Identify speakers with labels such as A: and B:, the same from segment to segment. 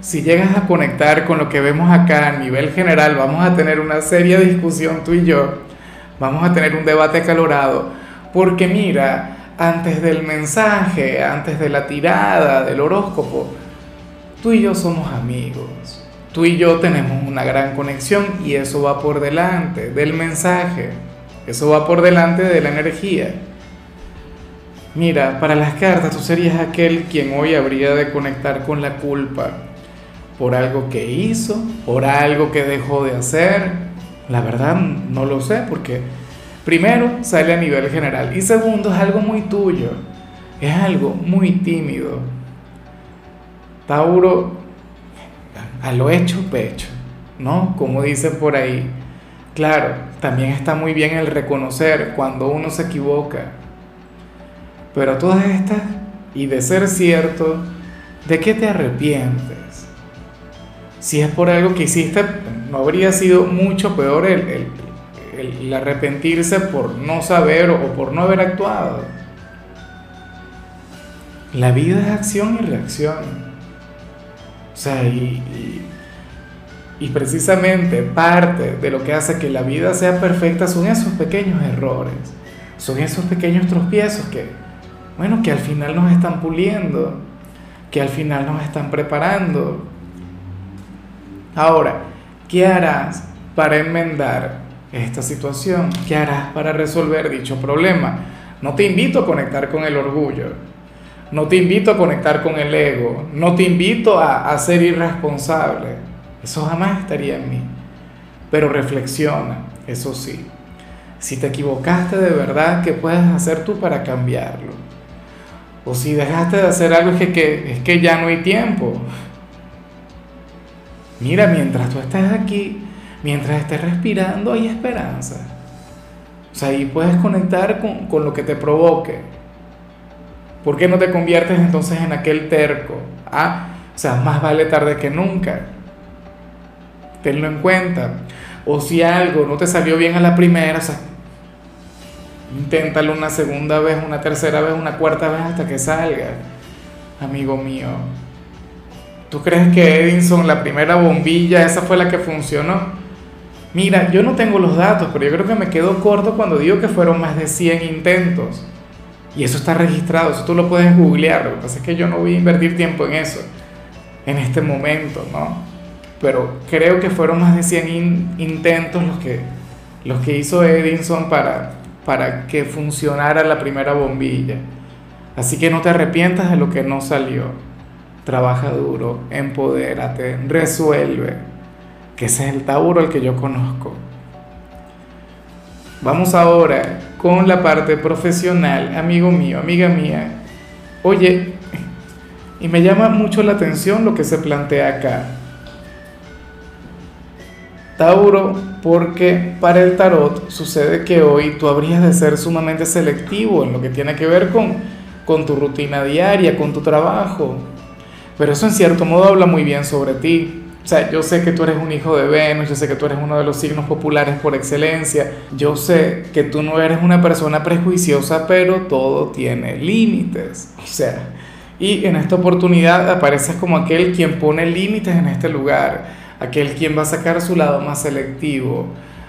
A: si llegas a conectar con lo que vemos acá a nivel general, vamos a tener una seria discusión tú y yo, vamos a tener un debate calorado, porque mira, antes del mensaje, antes de la tirada, del horóscopo, tú y yo somos amigos, tú y yo tenemos una gran conexión y eso va por delante del mensaje, eso va por delante de la energía. Mira, para las cartas tú serías aquel quien hoy habría de conectar con la culpa por algo que hizo, por algo que dejó de hacer. La verdad no lo sé porque primero sale a nivel general y segundo es algo muy tuyo, es algo muy tímido. Tauro, a lo hecho pecho, ¿no? Como dicen por ahí. Claro, también está muy bien el reconocer cuando uno se equivoca pero todas estas, y de ser cierto, ¿de qué te arrepientes? Si es por algo que hiciste, no habría sido mucho peor el, arrepentirse por no saber o por no haber actuado. La vida es acción y reacción. O sea, y, y, precisamente parte de lo que hace que la vida sea perfecta son esos pequeños errores, son esos pequeños tropiezos que, bueno, que al final nos están puliendo, que al final nos están preparando. Ahora, ¿qué harás para enmendar esta situación? ¿Qué harás para resolver dicho problema? No te invito a conectar con el orgullo, no te invito a conectar con el ego, no te invito a, ser irresponsable. Eso jamás estaría en mí. Pero reflexiona, eso sí. Si te equivocaste de verdad, ¿qué puedes hacer tú para cambiarlo? O si dejaste de hacer algo es que, es que ya no hay tiempo. Mira, mientras tú estás aquí, mientras estés respirando, hay esperanza. O sea, ahí puedes conectar con, con lo que te provoque. ¿Por qué no te conviertes entonces en aquel terco? Ah, o sea, más vale tarde que nunca. Tenlo en cuenta. O si algo no te salió bien a la primera, o sea, Inténtalo una segunda vez, una tercera vez, una cuarta vez hasta que salga. Amigo mío, ¿tú crees que Edison, la primera bombilla, esa fue la que funcionó? Mira, yo no tengo los datos, pero yo creo que me quedo corto cuando digo que fueron más de 100 intentos. Y eso está registrado, eso tú lo puedes googlear. Lo que pasa es que yo no voy a invertir tiempo en eso, en este momento, ¿no? Pero creo que fueron más de 100 intentos los que, los que hizo Edison para, para que funcionara la primera bombilla. Así que no te arrepientas de lo que no salió. Trabaja duro, empodérate, resuelve. Que ese es el Tauro al que yo conozco. Vamos ahora con la parte profesional, amigo mío, amiga mía. Oye, y me llama mucho la atención lo que se plantea acá. Tauro, porque para el tarot sucede que hoy tú habrías de ser sumamente selectivo en lo que tiene que ver con, con tu rutina diaria, con tu trabajo. Pero eso en cierto modo habla muy bien sobre ti. O sea, yo sé que tú eres un hijo de Venus, yo sé que tú eres uno de los signos populares por excelencia, yo sé que tú no eres una persona prejuiciosa, pero todo tiene límites. O sea, y en esta oportunidad apareces como aquel quien pone límites en este lugar aquel quien va a sacar su lado más selectivo,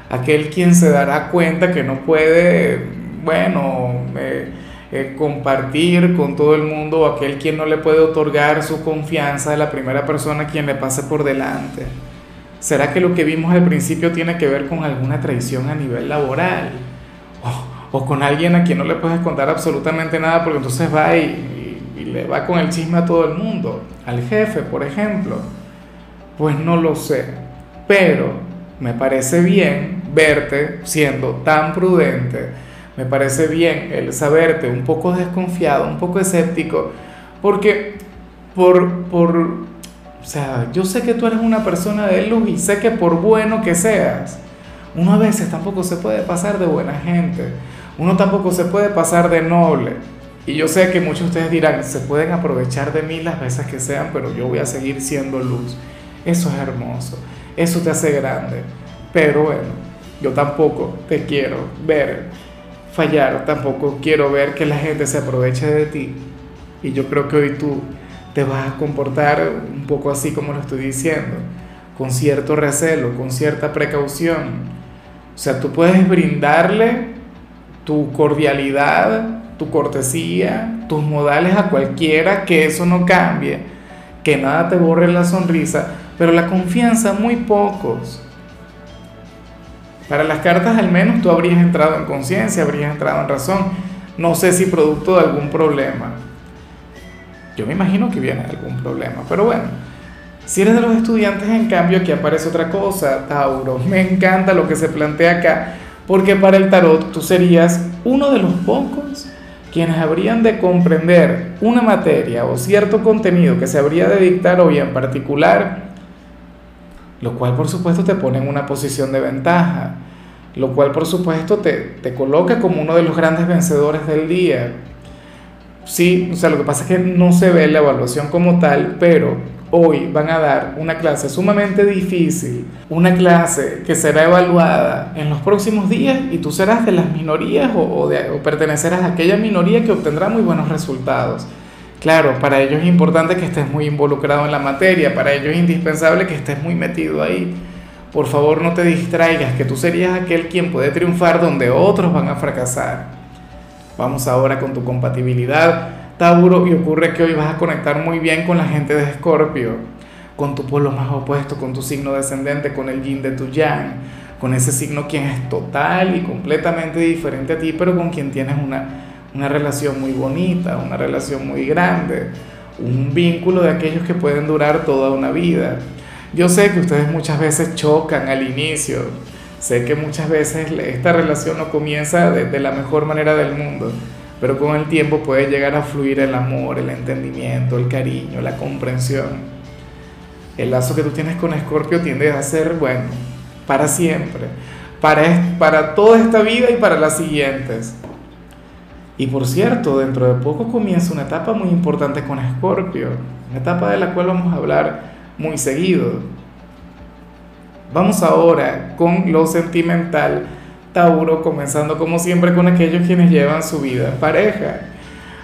A: aquel quien se dará cuenta que no puede, bueno, eh, eh, compartir con todo el mundo, aquel quien no le puede otorgar su confianza a la primera persona quien le pase por delante. ¿Será que lo que vimos al principio tiene que ver con alguna traición a nivel laboral? O, con alguien a quien no le puedes contar absolutamente nada porque entonces va y, y le va con el chisme a todo el mundo, al jefe, por ejemplo. Pues no lo sé, pero me parece bien verte siendo tan prudente, me parece bien el saberte un poco desconfiado, un poco escéptico, porque por, por O sea, yo sé que tú eres una persona de luz y sé que por bueno que seas, uno a veces tampoco se puede pasar de buena gente, uno tampoco se puede pasar de noble. Y yo sé que muchos de ustedes dirán, se pueden aprovechar de mí las veces que sean, pero yo voy a seguir siendo luz. Eso es hermoso, eso te hace grande. Pero bueno, yo tampoco te quiero ver fallar, tampoco quiero ver que la gente se aproveche de ti. Y yo creo que hoy tú te vas a comportar un poco así como lo estoy diciendo, con cierto recelo, con cierta precaución. O sea, tú puedes brindarle tu cordialidad, tu cortesía, tus modales a cualquiera, que eso no cambie, que nada te borre la sonrisa, pero la confianza muy pocos. Para las cartas al menos tú habrías entrado en conciencia, habrías entrado en razón. No sé si producto de algún problema. Yo me imagino que viene algún problema, pero bueno. Si eres de los estudiantes, en cambio, aquí aparece otra cosa, Tauro. Me encanta lo que se plantea acá, porque para el tarot tú serías uno de los pocos quienes habrían de comprender una materia o cierto contenido que se habría de dictar hoy en particular lo cual por supuesto te pone en una posición de ventaja, lo cual por supuesto te, te coloca como uno de los grandes vencedores del día. Sí, o sea, lo que pasa es que no se ve la evaluación como tal, pero hoy van a dar una clase sumamente difícil, una clase que será evaluada en los próximos días y tú serás de las minorías o, o, o pertenecerás a aquella minoría que obtendrá muy buenos resultados. Claro, para ellos es importante que estés muy involucrado en la materia, para ellos es indispensable que estés muy metido ahí. Por favor, no te distraigas, que tú serías aquel quien puede triunfar donde otros van a fracasar. Vamos ahora con tu compatibilidad, Tauro, y ocurre que hoy vas a conectar muy bien con la gente de Escorpio, con tu polo más opuesto, con tu signo descendente, con el yin de tu yang, con ese signo quien es total y completamente diferente a ti, pero con quien tienes una una relación muy bonita, una relación muy grande, un vínculo de aquellos que pueden durar toda una vida. Yo sé que ustedes muchas veces chocan al inicio, sé que muchas veces esta relación no comienza de, la mejor manera del mundo, pero con el tiempo puede llegar a fluir el amor, el entendimiento, el cariño, la comprensión. El lazo que tú tienes con Escorpio tiende a ser, bueno, para siempre, para, para toda esta vida y para las siguientes. Y por cierto, dentro de poco comienza una etapa muy importante con Escorpio, una etapa de la cual vamos a hablar muy seguido. Vamos ahora con lo sentimental, Tauro, comenzando como siempre con aquellos quienes llevan su vida en pareja.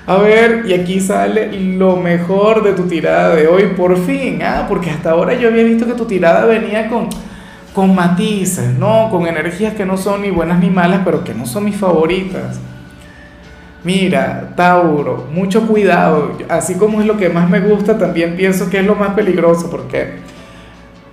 A: A ver, y aquí sale lo mejor de tu tirada de hoy, por fin, ah, porque hasta ahora yo había visto que tu tirada venía con, con matices, ¿no? Con energías que no son ni buenas ni malas, pero que no son mis favoritas. Mira, Tauro, mucho cuidado. Así como es lo que más me gusta, también pienso que es lo más peligroso. ¿Por qué?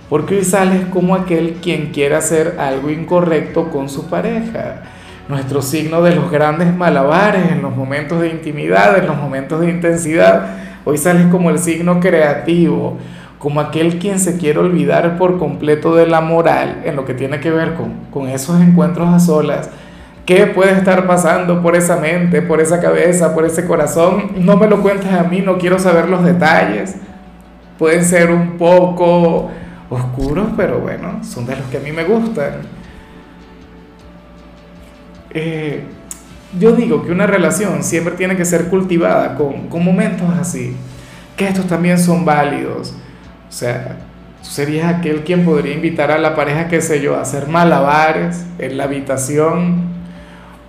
A: Porque hoy sales como aquel quien quiere hacer algo incorrecto con su pareja. Nuestro signo de los grandes malabares en los momentos de intimidad, en los momentos de intensidad. Hoy sales como el signo creativo, como aquel quien se quiere olvidar por completo de la moral en lo que tiene que ver con, con esos encuentros a solas ¿Qué puede estar pasando por esa mente, por esa cabeza, por ese corazón? No me lo cuentes a mí, no quiero saber los detalles. Pueden ser un poco oscuros, pero bueno, son de los que a mí me gustan. Eh, yo digo que una relación siempre tiene que ser cultivada con, con momentos así, que estos también son válidos. O sea, tú serías aquel quien podría invitar a la pareja, qué sé yo, a hacer malabares en la habitación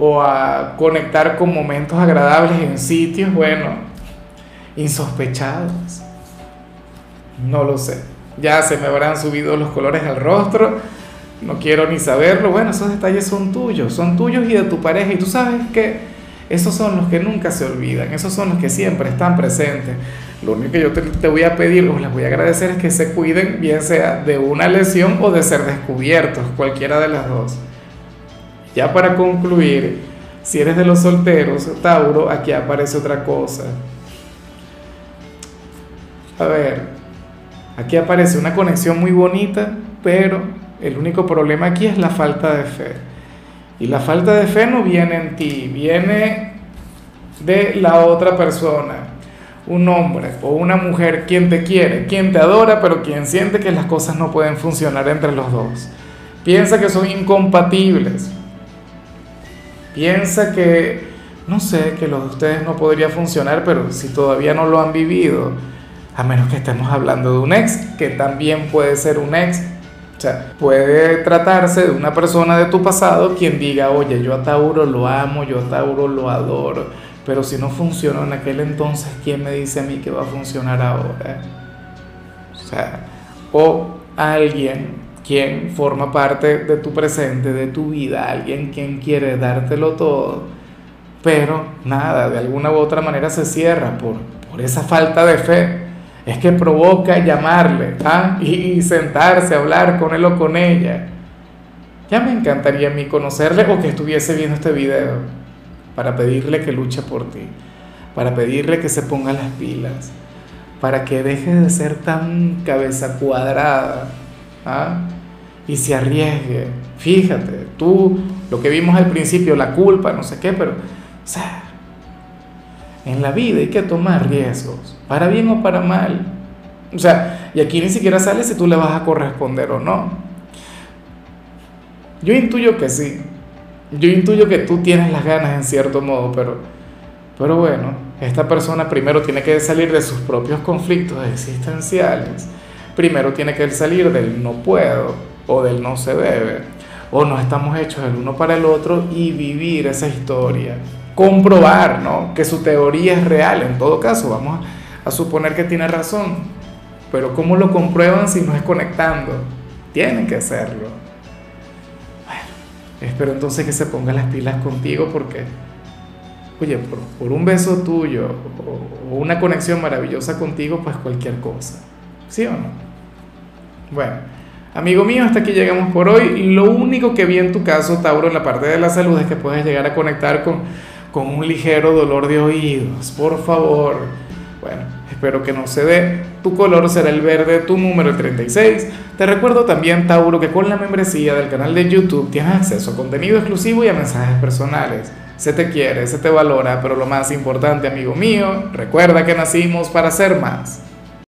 A: o a conectar con momentos agradables en sitios, bueno, insospechados. No lo sé. Ya se me habrán subido los colores al rostro. No quiero ni saberlo. Bueno, esos detalles son tuyos, son tuyos y de tu pareja. Y tú sabes que esos son los que nunca se olvidan, esos son los que siempre están presentes. Lo único que yo te, voy a pedir o les voy a agradecer es que se cuiden, bien sea de una lesión o de ser descubiertos, cualquiera de las dos. Ya para concluir, si eres de los solteros, Tauro, aquí aparece otra cosa. A ver, aquí aparece una conexión muy bonita, pero el único problema aquí es la falta de fe. Y la falta de fe no viene en ti, viene de la otra persona. un hombre o una mujer quien te quiere, quien te adora, pero quien siente que las cosas no pueden funcionar entre los dos. Piensa que son incompatibles. Piensa que, no sé, que los de ustedes no podría funcionar, pero si todavía no lo han vivido, a menos que estemos hablando de un ex, que también puede ser un ex. O sea, puede tratarse de una persona de tu pasado quien diga, oye, yo a Tauro lo amo, yo a Tauro lo adoro pero si no funcionó en aquel entonces, ¿quién me dice a mí que va a funcionar ahora? O sea, alguien quien forma parte de tu presente, de tu vida, alguien quien quiere dártelo todo, pero nada, de alguna u otra manera se cierra por, por esa falta de fe. Es que provoca llamarle ¿ah? y, sentarse a hablar con él o con ella. Ya me encantaría a mí conocerle o que estuviese viendo este video para pedirle que luche por ti, para pedirle que se ponga las pilas, para que deje de ser tan cabeza cuadrada ¿ah? Y se arriesgue. Fíjate, tú, lo que vimos al principio, la culpa, no sé qué, pero, o sea, en la vida hay que tomar riesgos, para bien o para mal. O sea, y aquí ni siquiera sale si tú le vas a corresponder o no. Yo intuyo que sí, yo intuyo que tú tienes las ganas en cierto modo, pero, pero bueno, esta persona primero tiene que salir de sus propios conflictos existenciales. Primero tiene que salir del no puedo o del no se debe o no estamos hechos el uno para el otro y vivir esa historia. Comprobar ¿no? que su teoría es real. En todo caso, vamos a suponer que tiene razón. Pero ¿cómo lo comprueban si no es conectando? Tienen que hacerlo. Espero entonces que se ponga las pilas contigo porque, oye, por, un beso tuyo o, una conexión maravillosa contigo, pues cualquier cosa. ¿Sí o no? Bueno, amigo mío, hasta aquí llegamos por hoy. Lo único que vi en tu caso, Tauro, en la parte de la salud es que puedes llegar a conectar con, con un ligero dolor de oídos. Por favor. Bueno, espero que no se dé. Tu color será el verde, tu número 36. Te recuerdo también, Tauro, que con la membresía del canal de YouTube tienes acceso a contenido exclusivo y a mensajes personales. Se te quiere, se te valora, pero lo más importante, amigo mío, recuerda que nacimos para ser más.